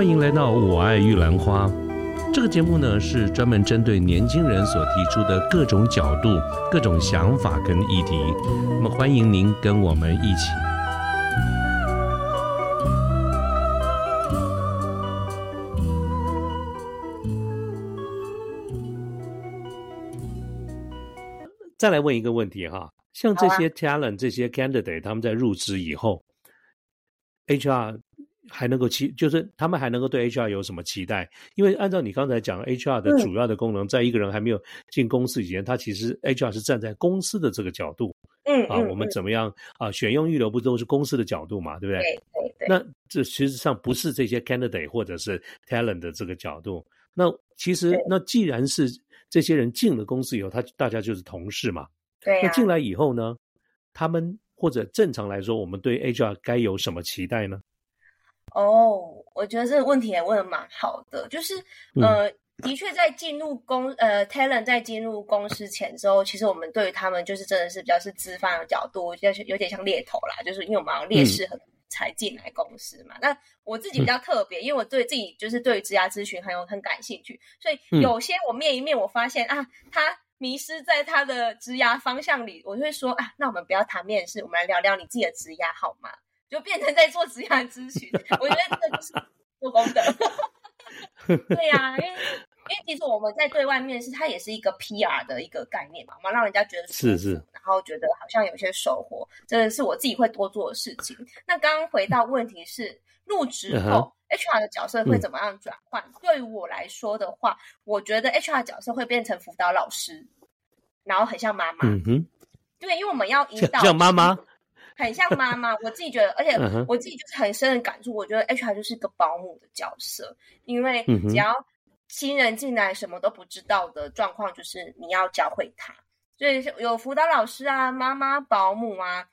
欢迎来到《我爱玉兰花》这个节目呢，是专门针对年轻人所提出的各种角度、各种想法跟议题。那么，欢迎您跟我们一起。再来问一个问题哈，像这些 talent、这些 candidate，他们在入职以后，HR。还能够期，就是他们还能够对 HR 有什么期待？因为按照你刚才讲，HR 的主要的功能，在一个人还没有进公司以前，他其实 HR 是站在公司的这个角度，嗯啊，我们怎么样啊？选用预留不都是公司的角度嘛，对不对？对对。那这实际上不是这些 candidate 或者是 talent 的这个角度。那其实，那既然是这些人进了公司以后，他大家就是同事嘛。对。那进来以后呢，他们或者正常来说，我们对 HR 该有什么期待呢？哦，我觉得这个问题也问的蛮好的，就是呃，的确在进入公呃 talent 在进入公司前之后，其实我们对于他们就是真的是比较是资方的角度，就是有点像猎头啦，就是因为我们劣势很才进来公司嘛。那我自己比较特别，因为我对自己就是对于职涯咨询很有很感兴趣，所以有些我面一面我发现啊，他迷失在他的职涯方向里，我就会说啊，那我们不要谈面试，我们来聊聊你自己的职涯好吗？就变成在做职业咨询，我觉得这就是做功德。对呀，因为因为其实我们在对外面试，它也是一个 PR 的一个概念嘛，我们让人家觉得是是，然后觉得好像有些收获，这是我自己会多做的事情。那刚刚回到问题是，入职后 HR 的角色会怎么样转换？对于我来说的话，我觉得 HR 角色会变成辅导老师，然后很像妈妈。嗯哼，对，因为我们要引导像妈妈。很像妈妈，我自己觉得，而且我自己就是很深的感触。我觉得 HR 就是个保姆的角色，因为只要新人进来什么都不知道的状况，就是你要教会他。所以有辅导老师啊、妈妈、保姆啊，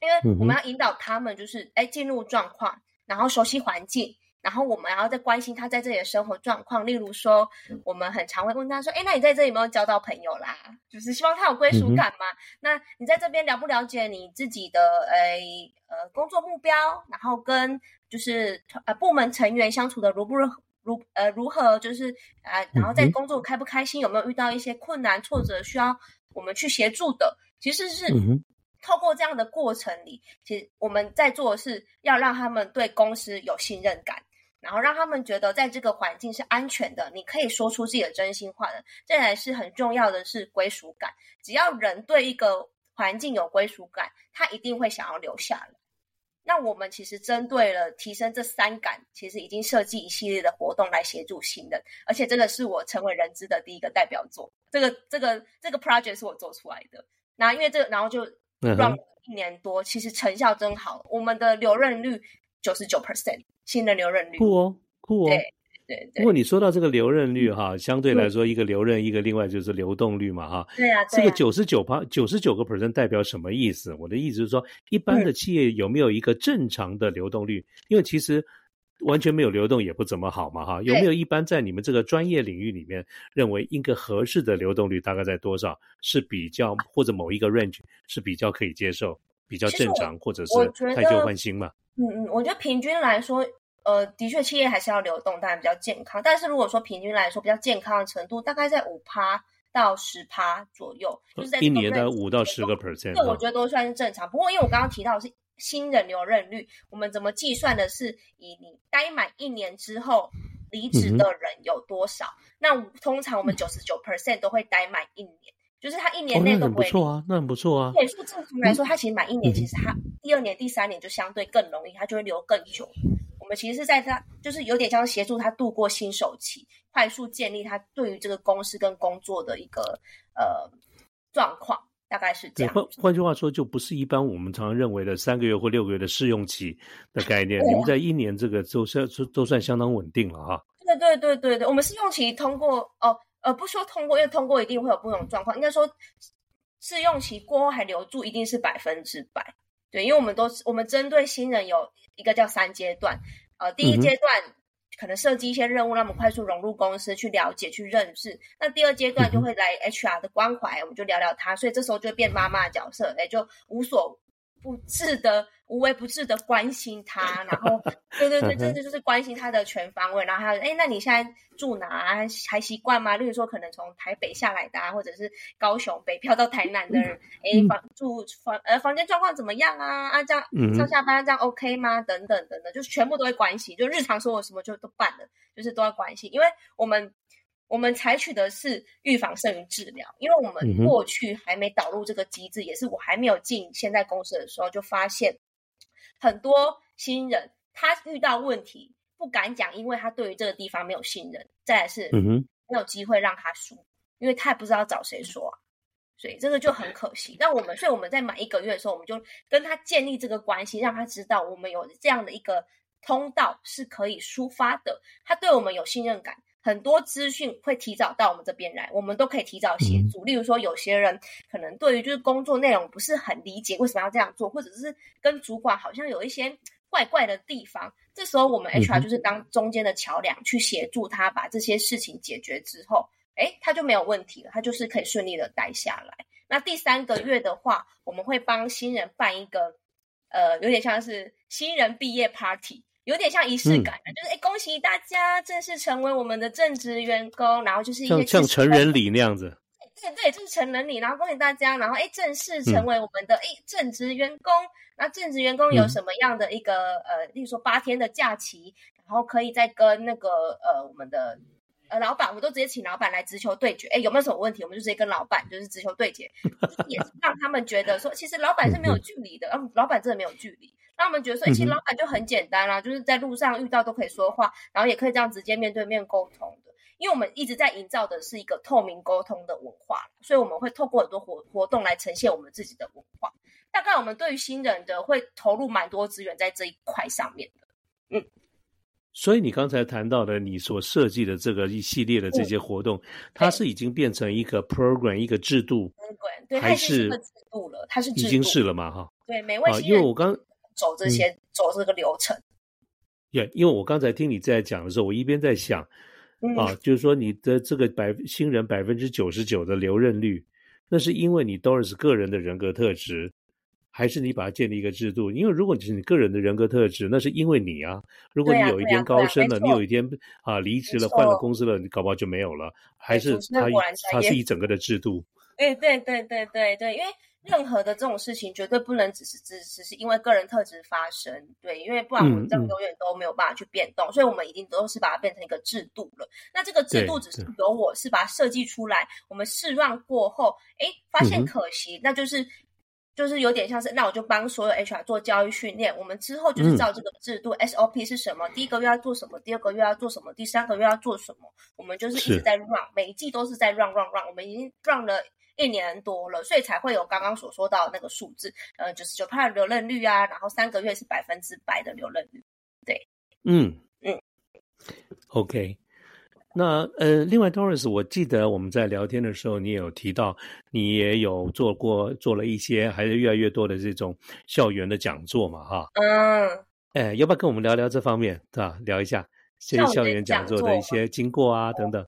因为我们要引导他们，就是哎进入状况，然后熟悉环境。然后我们还要再关心他在这里的生活状况，例如说，我们很常会问他说：“哎，那你在这里有没有交到朋友啦？就是希望他有归属感嘛？那你在这边了不了解你自己的诶呃工作目标？然后跟就是呃部门成员相处的如不如如呃如何？就是啊，然后在工作开不开心？有没有遇到一些困难挫折需要我们去协助的？其实是透过这样的过程里，其实我们在做的是要让他们对公司有信任感。”然后让他们觉得在这个环境是安全的，你可以说出自己的真心话的，这才是很重要的是归属感。只要人对一个环境有归属感，他一定会想要留下来。那我们其实针对了提升这三感，其实已经设计一系列的活动来协助新人，而且这个是我成为人资的第一个代表作。这个这个这个 project 是我做出来的。那因为这个，然后就让一年多，其实成效真好，我们的留任率九十九 percent。新的留任率酷哦，酷哦。对对对。不过你说到这个留任率哈，相对来说，一个留任，一个另外就是流动率嘛哈。对啊。这个九十九趴九十九个 percent 代表什么意思？我的意思是说，一般的企业有没有一个正常的流动率？因为其实完全没有流动也不怎么好嘛哈。有没有一般在你们这个专业领域里面，认为一个合适的流动率大概在多少？是比较或者某一个 range 是比较可以接受、比较正常，或者是太旧换新嘛？嗯嗯，我觉得平均来说，呃，的确企业还是要流动，当然比较健康。但是如果说平均来说比较健康的程度，大概在五趴到十趴左右，就是在一年的五到十个 percent，这我觉得都算是正常。不过因为我刚刚提到是新人留任率，我们怎么计算的是以你待满一年之后离职的人有多少？那通常我们九十九 percent 都会待满一年。就是他一年内都不错啊，那很不错啊。对，数正常来说，他其实满一年，其实他第二年、第三年就相对更容易，他就会留更久。我们其实是在他就是有点像协助他度过新手期，快速建立他对于这个公司跟工作的一个呃状况，大概是这样。换换句话说，就不是一般我们常常认为的三个月或六个月的试用期的概念。你们在一年这个都算都算相当稳定了哈。对对对对对，我们试用期通过哦。呃，不说通过，因为通过一定会有不同状况。应该说，试用期过后还留住，一定是百分之百。对，因为我们都我们针对新人有一个叫三阶段。呃，第一阶段可能设计一些任务，让我们快速融入公司，去了解、去认识。那第二阶段就会来 HR 的关怀，我们就聊聊他。所以这时候就变妈妈的角色，哎，就无所不治的。无微不至的关心他，然后，对对对，真的就是关心他的全方位。然后还有，哎，那你现在住哪？啊还习惯吗？例如说，可能从台北下来的，啊或者是高雄北漂到台南的人，哎，房住房呃房间状况怎么样啊？啊，这样上下班这样 OK 吗？等等等等，就是全部都会关心，就日常生活什么就都办了，就是都要关心。因为我们我们采取的是预防胜于治疗，因为我们过去还没导入这个机制，也是我还没有进现在公司的时候就发现。很多新人他遇到问题不敢讲，因为他对于这个地方没有信任，再来是没有机会让他输，因为他也不知道找谁说，所以这个就很可惜。那我们，所以我们在满一个月的时候，我们就跟他建立这个关系，让他知道我们有这样的一个通道是可以抒发的，他对我们有信任感。很多资讯会提早到我们这边来，我们都可以提早协助。例如说，有些人可能对于就是工作内容不是很理解，为什么要这样做，或者是跟主管好像有一些怪怪的地方，这时候我们 HR 就是当中间的桥梁，去协助他把这些事情解决之后，哎，他就没有问题了，他就是可以顺利的待下来。那第三个月的话，我们会帮新人办一个，呃，有点像是新人毕业 party。有点像仪式感，就是哎，恭喜大家正式成为我们的正职员工，然后就是一些像成人礼那样子。对对，就是成人礼，然后恭喜大家，然后哎，正式成为我们的哎正职员工。那正职员工有什么样的一个呃，例如说八天的假期，然后可以再跟那个呃我们的。呃，老板，我们都直接请老板来直球对决。哎，有没有什么问题，我们就直接跟老板就是直球对决，也是让他们觉得说，其实老板是没有距离的。嗯，老板真的没有距离，让我们觉得说，其实老板就很简单啦，就是在路上遇到都可以说话，然后也可以这样直接面对面沟通的。因为我们一直在营造的是一个透明沟通的文化，所以我们会透过很多活活动来呈现我们自己的文化。大概我们对于新人的会投入蛮多资源在这一块上面的。嗯。所以你刚才谈到的，你所设计的这个一系列的这些活动，它是已经变成一个 program 一个制度，对，还是制度了？它是已经是了嘛？哈，对，每位因为我刚走这些走这个流程，对，因为我刚才听你在讲的时候，我一边在想啊，就是说你的这个百新人百分之九十九的留任率，那是因为你 Doris 个人的人格特质。还是你把它建立一个制度，因为如果你是你个人的人格特质，那是因为你啊。如果你有一天高升了，你有一天啊离职了，换了公司了，你搞不好就没有了。还是它它是一整个的制度。对对对对对对，因为任何的这种事情绝对不能只是只只是因为个人特质发生，对，因为不然我们这样永远都没有办法去变动。所以我们一定都是把它变成一个制度了。那这个制度只是由我是把它设计出来，我们试让过后，哎，发现可行，那就是。就是有点像是，那我就帮所有 HR 做教育训练。我们之后就是照这个制度，SOP 是什么？第一个月要做什么？第二个月要做什么？第三个月要做什么？我们就是一直在 run，每一季都是在 run run run。我们已经 run 了一年多了，所以才会有刚刚所说到那个数字，呃，九十九的留任率啊，然后三个月是百分之百的留任率。对，嗯嗯，OK。那呃，另外，Doris，我记得我们在聊天的时候，你也有提到，你也有做过做了一些，还是越来越多的这种校园的讲座嘛，哈。嗯。哎，要不要跟我们聊聊这方面，对吧？聊一下这些校园讲座的一些经过啊，等等。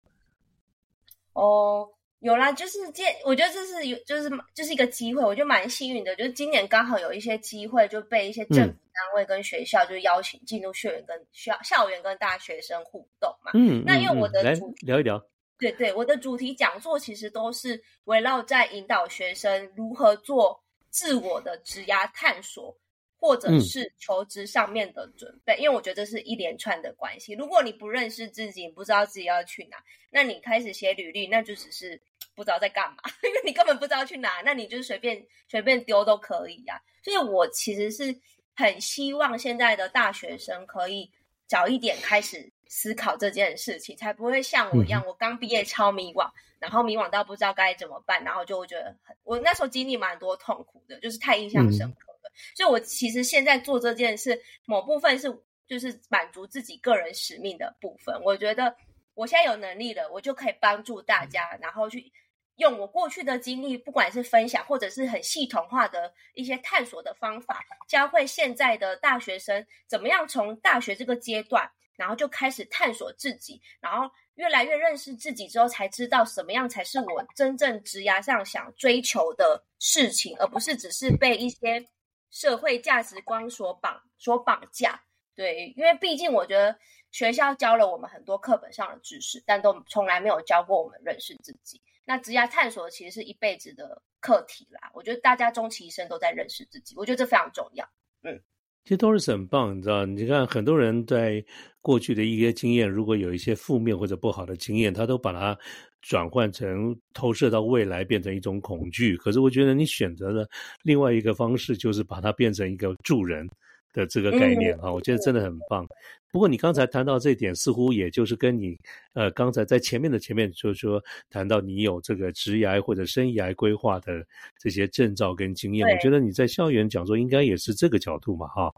哦。有啦，就是这，我觉得这是有，就是就是一个机会，我觉得蛮幸运的。就是今年刚好有一些机会，就被一些政府单位跟学校就邀请进入校园，跟校校园跟大学生互动嘛。嗯，那因为我的主聊一聊，对对，我的主题讲座其实都是围绕在引导学生如何做自我的职涯探索。或者是求职上面的准备，因为我觉得这是一连串的关系。如果你不认识自己，不知道自己要去哪，那你开始写履历，那就只是不知道在干嘛，因为你根本不知道去哪，那你就随便随便丢都可以呀。所以我其实是很希望现在的大学生可以早一点开始思考这件事情，才不会像我一样，我刚毕业超迷惘，然后迷惘到不知道该怎么办，然后就会觉得很，我那时候经历蛮多痛苦的，就是太印象深刻。所以，我其实现在做这件事，某部分是就是满足自己个人使命的部分。我觉得我现在有能力了，我就可以帮助大家，然后去用我过去的经历，不管是分享或者是很系统化的一些探索的方法，教会现在的大学生怎么样从大学这个阶段，然后就开始探索自己，然后越来越认识自己之后，才知道什么样才是我真正职涯上想追求的事情，而不是只是被一些。社会价值观所绑所绑架。对，因为毕竟我觉得学校教了我们很多课本上的知识，但都从来没有教过我们认识自己。那职业探索其实是一辈子的课题啦。我觉得大家终其一生都在认识自己，我觉得这非常重要。嗯。其实都是很棒，你知道？你看，很多人在过去的一些经验，如果有一些负面或者不好的经验，他都把它转换成投射到未来，变成一种恐惧。可是，我觉得你选择的另外一个方式，就是把它变成一个助人。的这个概念哈，我觉得真的很棒。不过你刚才谈到这点，似乎也就是跟你呃刚才在前面的前面，就是说谈到你有这个职涯或者生涯规划的这些证照跟经验，我觉得你在校园讲座应该也是这个角度嘛哈。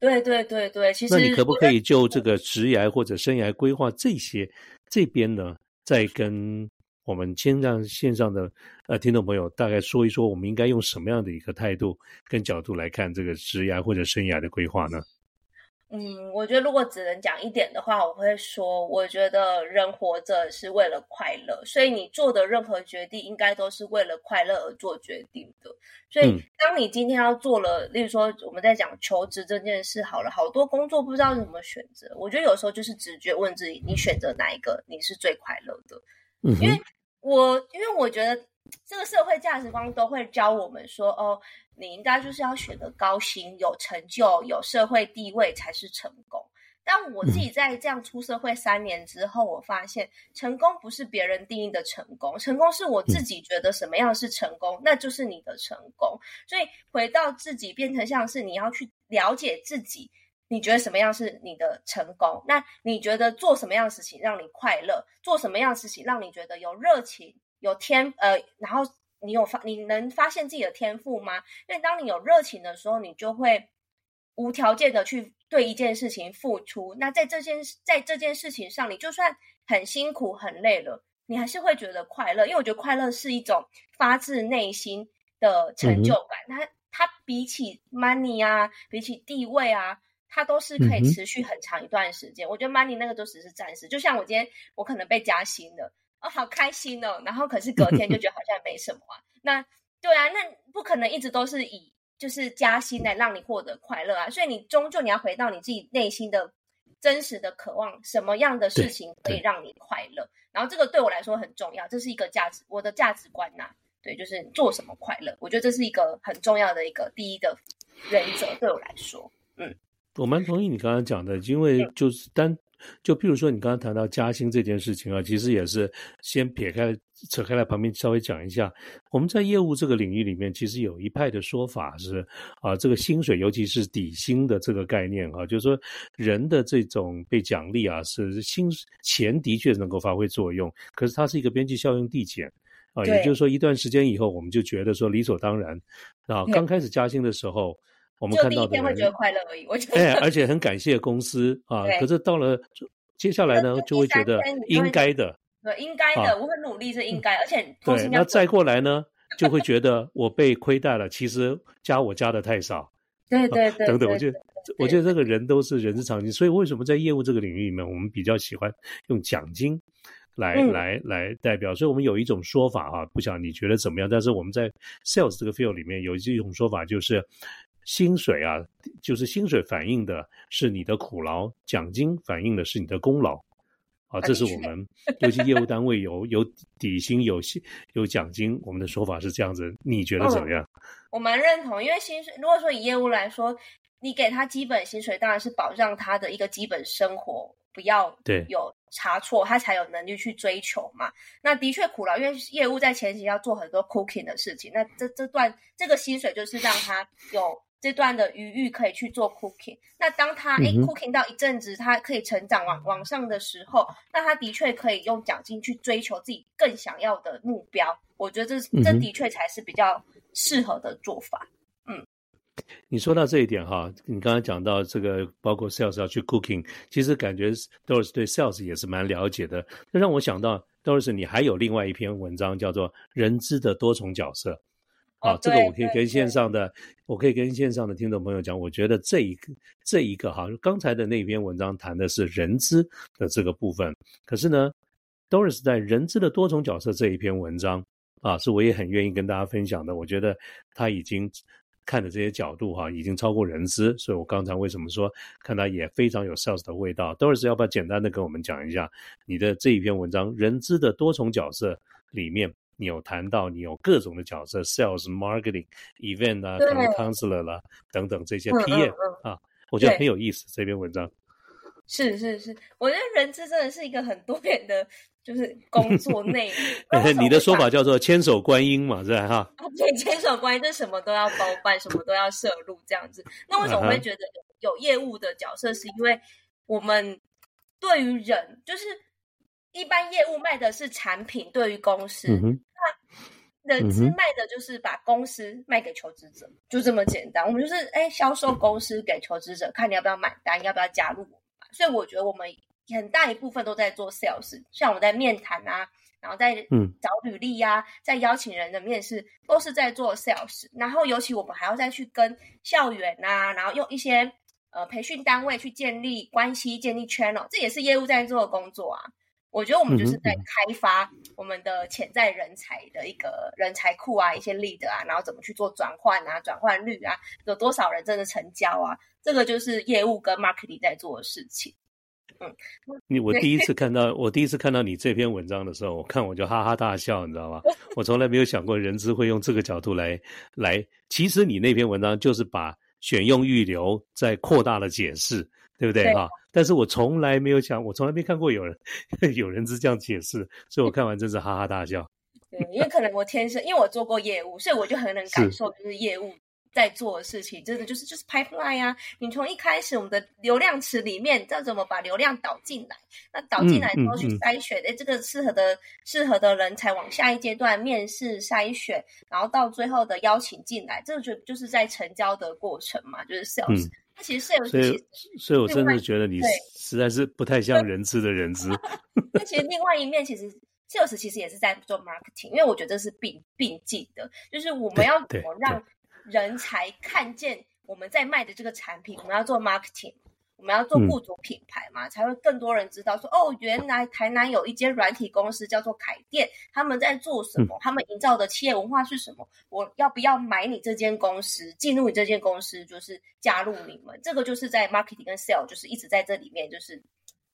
对对对对，其实那你可不可以就这个职涯或者生涯规划这些这边呢，再跟？我们先让线上的呃听众朋友大概说一说，我们应该用什么样的一个态度跟角度来看这个职涯或者生涯的规划呢？嗯，我觉得如果只能讲一点的话，我会说，我觉得人活着是为了快乐，所以你做的任何决定应该都是为了快乐而做决定的。所以，当你今天要做了，例如说我们在讲求职这件事，好了，好多工作不知道怎么选择，我觉得有时候就是直觉问自己，你选择哪一个你是最快乐的？因为。我因为我觉得这个社会价值观都会教我们说，哦，你应该就是要选择高薪、有成就、有社会地位才是成功。但我自己在这样出社会三年之后，我发现成功不是别人定义的成功，成功是我自己觉得什么样是成功，那就是你的成功。所以回到自己，变成像是你要去了解自己。你觉得什么样是你的成功？那你觉得做什么样的事情让你快乐？做什么样的事情让你觉得有热情、有天呃，然后你有发，你能发现自己的天赋吗？因为当你有热情的时候，你就会无条件的去对一件事情付出。那在这件在这件事情上，你就算很辛苦、很累了，你还是会觉得快乐。因为我觉得快乐是一种发自内心的成就感。它它比起 money 啊，比起地位啊。它都是可以持续很长一段时间。我觉得 money 那个都只是暂时。就像我今天我可能被加薪了，哦，好开心哦。然后可是隔 天就觉得好像没什么啊。那对啊，那不可能一直都是以就是加薪来让你获得快乐啊。所以你终究你要回到你自己内心的真实的渴望，什么样的事情可以让你快乐？然后这个对我来说很重要，这是一个价值，我的价值观呐。对，就是做什么快乐，我觉得这是一个很重要的一个第一的原则，对我来说，嗯。我蛮同意你刚刚讲的，因为就是单就譬如说你刚刚谈到加薪这件事情啊，其实也是先撇开扯开来旁边稍微讲一下。我们在业务这个领域里面，其实有一派的说法是啊，这个薪水尤其是底薪的这个概念啊，就是说人的这种被奖励啊，是薪钱的确能够发挥作用，可是它是一个边际效应递减啊，也就是说一段时间以后，我们就觉得说理所当然啊，刚开始加薪的时候。我们看到的，会觉得快乐而已。我觉得，哎，而且很感谢公司啊。可是到了接下来呢，就会觉得应该的，对，应该的，我很努力是应该。而且，对，那再过来呢，就会觉 得我被亏待了。其实加我加的太少，对对对，等等。我觉得，我觉得这个人都是人之常情。所以，为什么在业务这个领域里面，我们比较喜欢用奖金来来来代表？所以我们有一种说法啊，不晓得你觉得怎么样？但是我们在 sales 这个 field 里面有一种说法，就是。薪水啊，就是薪水反映的是你的苦劳，奖金反映的是你的功劳，啊，这是我们尤其业务单位有有底薪有薪有奖金，我们的说法是这样子，你觉得怎么样？我蛮认同，因为薪水如果说以业务来说，你给他基本薪水，当然是保障他的一个基本生活不要对有差错，他才有能力去追求嘛。那的确苦劳，因为业务在前期要做很多 cooking 的事情，那这这段这个薪水就是让他有。这段的余裕可以去做 cooking，那当他哎 cooking 到一阵子，他可以成长往往上的时候，那他的确可以用奖金去追求自己更想要的目标。我觉得这这的确才是比较适合的做法。嗯，你说到这一点哈，你刚刚讲到这个，包括 sales 要去 cooking，其实感觉 Doris 对 sales 也是蛮了解的。这让我想到 Doris，你还有另外一篇文章叫做《人资的多重角色》。好，这个我可以跟线上的，我可以跟线上的听众朋友讲，我觉得这一个这一个哈，刚才的那篇文章谈的是人资的这个部分，可是呢，Doris 在人资的多重角色这一篇文章啊，是我也很愿意跟大家分享的。我觉得他已经看的这些角度哈，已经超过人资，所以我刚才为什么说看他也非常有 sales 的味道？Doris 要不要简单的跟我们讲一下你的这一篇文章人资的多重角色里面，你有谈到你有各种的角色，sales、marketing、event 啊、counselor 啦等等这些 PM 啊，我觉得很有意思这篇文章。是是是，我觉得人资真的是一个很多元的。就是工作内容，你的说法叫做千手观音嘛，是吧？哈，对，千手观音，就什么都要包办，什么都要摄入这样子。那为什么会觉得有业务的角色？是因为我们对于人，就是一般业务卖的是产品，对于公司，那人资卖的就是把公司卖给求职者，就这么简单。我们就是哎，销售公司给求职者，看你要不要买单，要不要加入我们。所以我觉得我们。很大一部分都在做 sales，像我们在面谈啊，然后在找履历呀，在邀请人的面试，都是在做 sales。然后尤其我们还要再去跟校园啊，然后用一些呃培训单位去建立关系、建立 channel，这也是业务在做的工作啊。我觉得我们就是在开发我们的潜在人才的一个人才库啊，一些 lead 啊，然后怎么去做转换啊，转换率啊，有多少人真的成交啊，这个就是业务跟 marketing 在做的事情。嗯，你我第一次看到我第一次看到你这篇文章的时候，我看我就哈哈大笑，你知道吗？我从来没有想过人资会用这个角度来来。其实你那篇文章就是把选用预留再扩大了解释，对不对哈？但是我从来没有想，我从来没看过有人 有人是这样解释，所以我看完真是哈哈大笑。对，因为可能我天生，因为我做过业务，所以我就很能感受就是业务。在做的事情，真的就是就是 pipeline 啊！你从一开始我们的流量池里面，要怎么把流量导进来？那导进来之后去筛选，哎，这个适合的适合的人才往下一阶段面试筛选，然后到最后的邀请进来，这个就就是在成交的过程嘛，就是 sales。那其实 sales，所以所以我真的觉得你实在是不太像人资的人资。那其实另外一面，其实 sales 其实也是在做 marketing，因为我觉得这是并并进的，就是我们要怎么让。人才看见我们在卖的这个产品，我们要做 marketing，我们要做雇主品牌嘛，才会更多人知道说，哦，原来台南有一间软体公司叫做凯店，他们在做什么？他们营造的企业文化是什么？我要不要买你这间公司？进入你这间公司就是加入你们？这个就是在 marketing 跟 sale，就是一直在这里面就是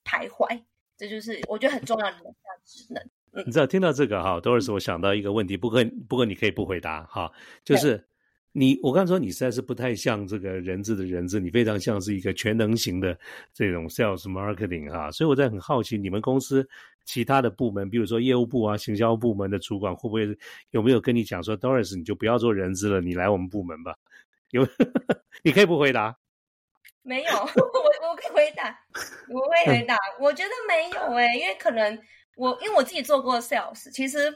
徘徊，这就是我觉得很重要的能量职能。你知道听到这个哈，多尔斯，我想到一个问题，不过不过你可以不回答哈，就是。你我刚说你实在是不太像这个人质的人质，你非常像是一个全能型的这种 sales marketing 哈，所以我在很好奇你们公司其他的部门，比如说业务部啊、行销部门的主管会不会有没有跟你讲说，Doris 你就不要做人质了，你来我们部门吧？有，你可以不回答。没有，我我可以回答，我会回答。我觉得没有诶，因为可能。我因为我自己做过 sales，其实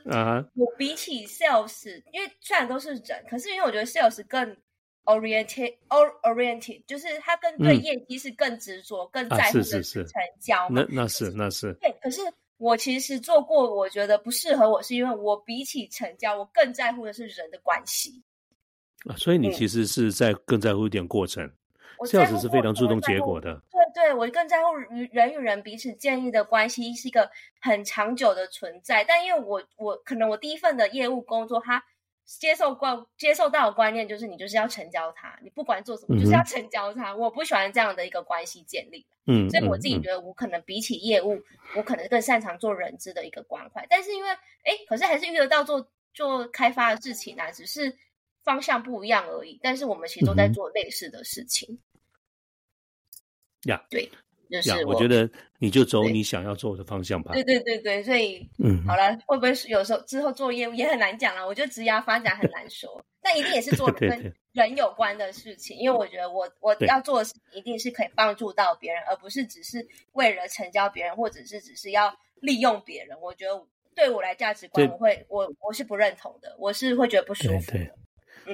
我比起 sales，因为虽然都是人，可是因为我觉得 sales 更 oriented，oriented，就是他更对业绩是更执着、更在乎的是成交。那那是那是。对，可是我其实做过，我觉得不适合我，是因为我比起成交，我更在乎的是人的关系。啊，所以你其实是在更在乎一点过程。sales 是非常注重结果的。对，我更在乎与人与人彼此建立的关系是一个很长久的存在。但因为我我可能我第一份的业务工作，他接受观接受到的观念就是你就是要成交他，你不管做什么就是要成交他。我不喜欢这样的一个关系建立，嗯，所以我自己觉得我可能比起业务，我可能更擅长做人资的一个关怀。但是因为哎，可是还是遇得到做做开发的事情啊，只是方向不一样而已。但是我们其实都在做类似的事情。呀，对，就是我觉得你就走你想要做的方向吧。对对对对，所以嗯，好了，会不会有时候之后做业务也很难讲了？我觉得职业发展很难说，但一定也是做跟人有关的事情，因为我觉得我我要做的事一定是可以帮助到别人，而不是只是为了成交别人，或者是只是要利用别人。我觉得对我来价值观，我会我我是不认同的，我是会觉得不舒服的。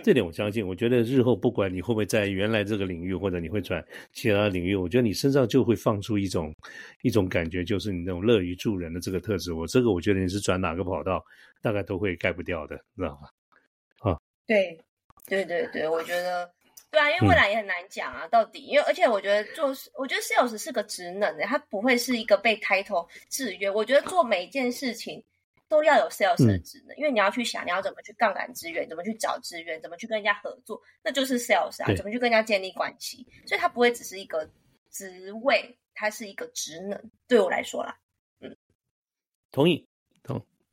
这点我相信，我觉得日后不管你会不会在原来这个领域，或者你会转其他领域，我觉得你身上就会放出一种一种感觉，就是你那种乐于助人的这个特质。我这个我觉得你是转哪个跑道，大概都会盖不掉的，知道吗？啊，对，对对对，我觉得对啊，因为未来也很难讲啊，到底，因为而且我觉得做，我觉得 sales 是个职能的，它不会是一个被抬头制约。我觉得做每一件事情。都要有 sales 的职能，因为你要去想你要怎么去杠杆资源，怎么去找资源，怎么去跟人家合作，那就是 sales 啊，怎么去跟人家建立关系，所以它不会只是一个职位，它是一个职能。对我来说啦，嗯，同意，同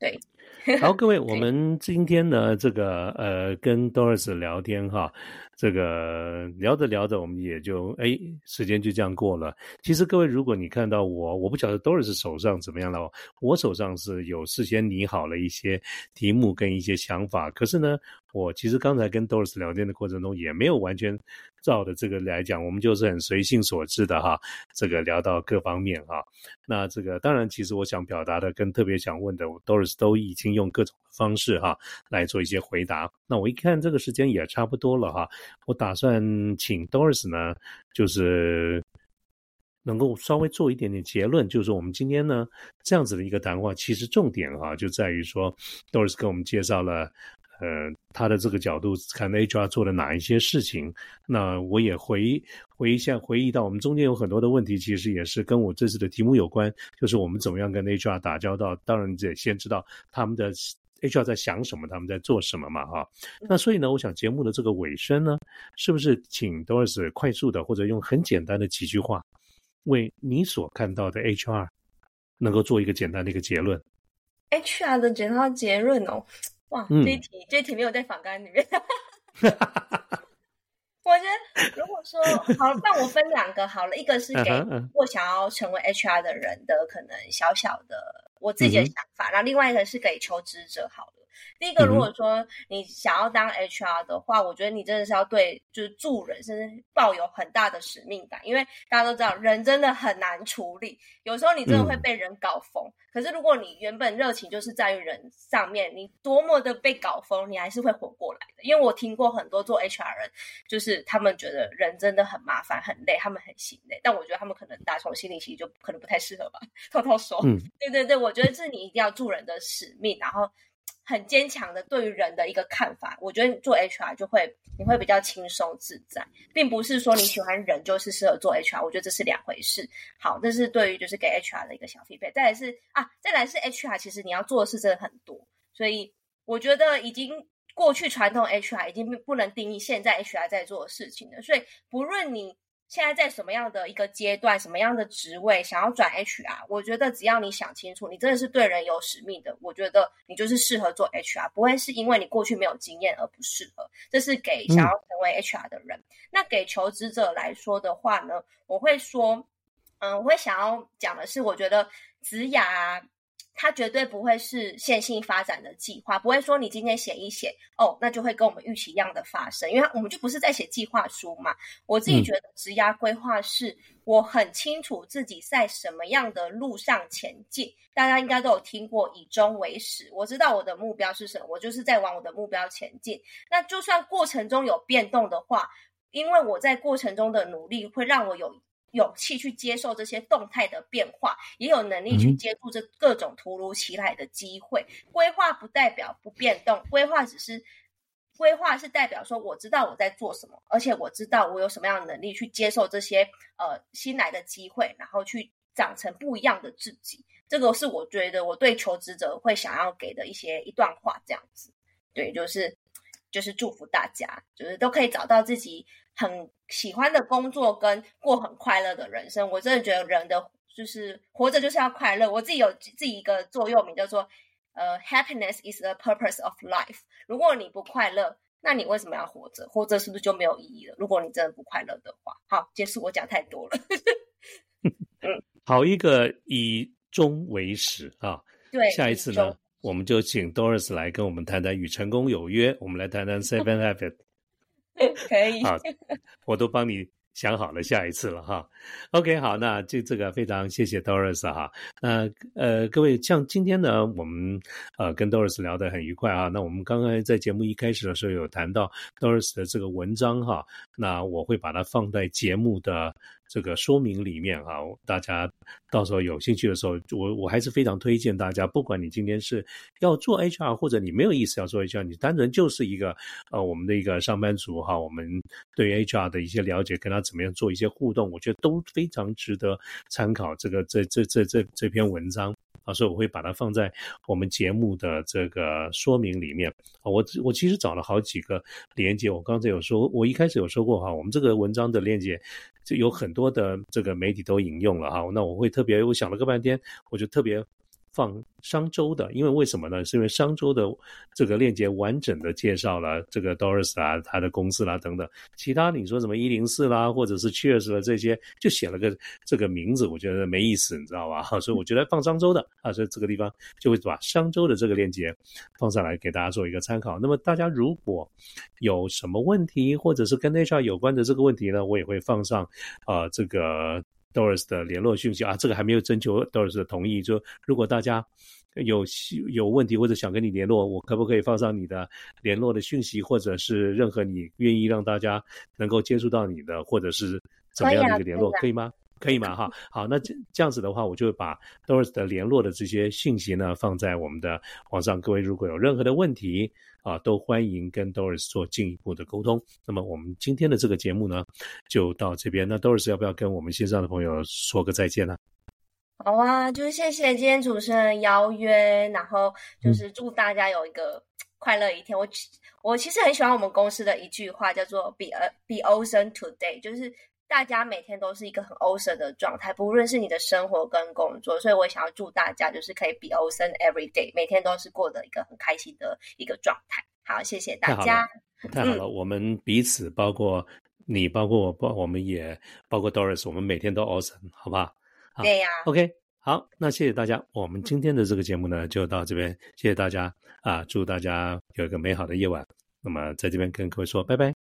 对。好，各位，我们今天呢，这个呃，跟 Doris 聊天哈，这个聊着聊着，我们也就哎，时间就这样过了。其实各位，如果你看到我，我不晓得 Doris 手上怎么样了，我手上是有事先拟好了一些题目跟一些想法，可是呢。我其实刚才跟 Doris 聊天的过程中，也没有完全照的这个来讲，我们就是很随性所致的哈。这个聊到各方面哈，那这个当然，其实我想表达的跟特别想问的，Doris 都已经用各种方式哈来做一些回答。那我一看这个时间也差不多了哈，我打算请 Doris 呢，就是能够稍微做一点点结论，就是我们今天呢这样子的一个谈话，其实重点哈就在于说，Doris 给我们介绍了。呃，他的这个角度看 HR 做了哪一些事情？那我也回回一下，回忆到我们中间有很多的问题，其实也是跟我这次的题目有关，就是我们怎么样跟 HR 打交道。当然，得先知道他们的 HR 在想什么，他们在做什么嘛，哈。那所以呢，我想节目的这个尾声呢，是不是请 Doris 快速的或者用很简单的几句话，为你所看到的 HR 能够做一个简单的一个结论？HR 的简单结论哦。哇，这一题这一题没有在反纲里面。我觉得如果说好，那我分两个好了，一个是给我想要成为 HR 的人的可能小小的我自己的想法，然后另外一个是给求职者好了。第一个，如果说你想要当 HR 的话，我觉得你真的是要对就是助人，甚至抱有很大的使命感，因为大家都知道人真的很难处理，有时候你真的会被人搞疯。可是如果你原本热情就是在于人上面，你多么的被搞疯，你还是会活过来的。因为我听过很多做 HR 人，就是他们觉得人真的很麻烦、很累，他们很心累。但我觉得他们可能打从心里其实就可能不太适合吧。偷偷说，对对对，我觉得这是你一定要助人的使命，然后。很坚强的对于人的一个看法，我觉得做 HR 就会你会比较轻松自在，并不是说你喜欢人就是适合做 HR，我觉得这是两回事。好，这是对于就是给 HR 的一个小配备。再来是啊，再来是 HR，其实你要做的事真的很多，所以我觉得已经过去传统 HR 已经不能定义现在 HR 在做的事情了。所以不论你。现在在什么样的一个阶段，什么样的职位，想要转 HR，我觉得只要你想清楚，你真的是对人有使命的，我觉得你就是适合做 HR，不会是因为你过去没有经验而不适合。这是给想要成为 HR 的人。那给求职者来说的话呢，我会说，嗯，我会想要讲的是，我觉得职涯。它绝对不会是线性发展的计划，不会说你今天写一写哦，那就会跟我们预期一样的发生，因为我们就不是在写计划书嘛。我自己觉得职涯规划是我很清楚自己在什么样的路上前进。大家应该都有听过以终为始，我知道我的目标是什么，我就是在往我的目标前进。那就算过程中有变动的话，因为我在过程中的努力会让我有。勇气去接受这些动态的变化，也有能力去接触这各种突如其来的机会。规划不代表不变动，规划只是规划是代表说我知道我在做什么，而且我知道我有什么样的能力去接受这些呃新来的机会，然后去长成不一样的自己。这个是我觉得我对求职者会想要给的一些一段话，这样子。对，就是就是祝福大家，就是都可以找到自己。很喜欢的工作跟过很快乐的人生，我真的觉得人的就是活着就是要快乐。我自己有自己一个座右铭，叫做呃，happiness is the purpose of life。如果你不快乐，那你为什么要活着？活着是不是就没有意义了？如果你真的不快乐的话，好，结束。我讲太多了。嗯，好一个以终为始啊。对，下一次呢，我们就请 Doris 来跟我们谈谈与成功有约。我们来谈谈 Seven Habits。可以，好，我都帮你想好了下一次了哈。OK，好，那这这个非常谢谢 Doris 哈。那呃，各位像今天呢，我们呃跟 Doris 聊得很愉快啊。那我们刚刚在节目一开始的时候有谈到 Doris 的这个文章哈，那我会把它放在节目的。这个说明里面哈，大家到时候有兴趣的时候，我我还是非常推荐大家，不管你今天是要做 HR，或者你没有意思要做 HR，你单纯就是一个呃我们的一个上班族哈，我们对 HR 的一些了解，跟他怎么样做一些互动，我觉得都非常值得参考。这个这这这这这篇文章。啊，所以我会把它放在我们节目的这个说明里面啊。我我其实找了好几个链接，我刚才有说，我一开始有说过哈，我们这个文章的链接就有很多的这个媒体都引用了哈。那我会特别，我想了个半天，我就特别。放商周的，因为为什么呢？是因为商周的这个链接完整的介绍了这个 Doris 啊，他的公司啦等等。其他你说什么一零四啦，或者是 Cheers 的这些，就写了个这个名字，我觉得没意思，你知道吧？所以我觉得放商周的啊，所以这个地方就会把商周的这个链接放上来给大家做一个参考。那么大家如果有什么问题，或者是跟 HR 有关的这个问题呢，我也会放上啊这个。Doris 的联络讯息啊，这个还没有征求 Doris 的同意。就如果大家有有问题或者想跟你联络，我可不可以放上你的联络的讯息，或者是任何你愿意让大家能够接触到你的，或者是怎么样的一个联络，可以吗？可以吗？哈，好，那这这样子的话，我就把 Doris 的联络的这些信息呢放在我们的网上。各位如果有任何的问题啊，都欢迎跟 Doris 做进一步的沟通。那么我们今天的这个节目呢，就到这边。那 Doris 要不要跟我们线上的朋友说个再见呢？好啊，就是谢谢今天主持人邀约，然后就是祝大家有一个快乐一天。我我其实很喜欢我们公司的一句话，叫做 “Be a Be awesome today”，就是。大家每天都是一个很 awesome 的状态，不论是你的生活跟工作，所以我想要祝大家就是可以 be awesome every day，每天都是过得一个很开心的一个状态。好，谢谢大家。太好了，我们彼此，包括你，包括我，包我们也包括 Doris，我们每天都 awesome，好不好？对呀。OK，好，那谢谢大家。我们今天的这个节目呢，就到这边，谢谢大家啊！祝大家有一个美好的夜晚。那么在这边跟各位说拜拜。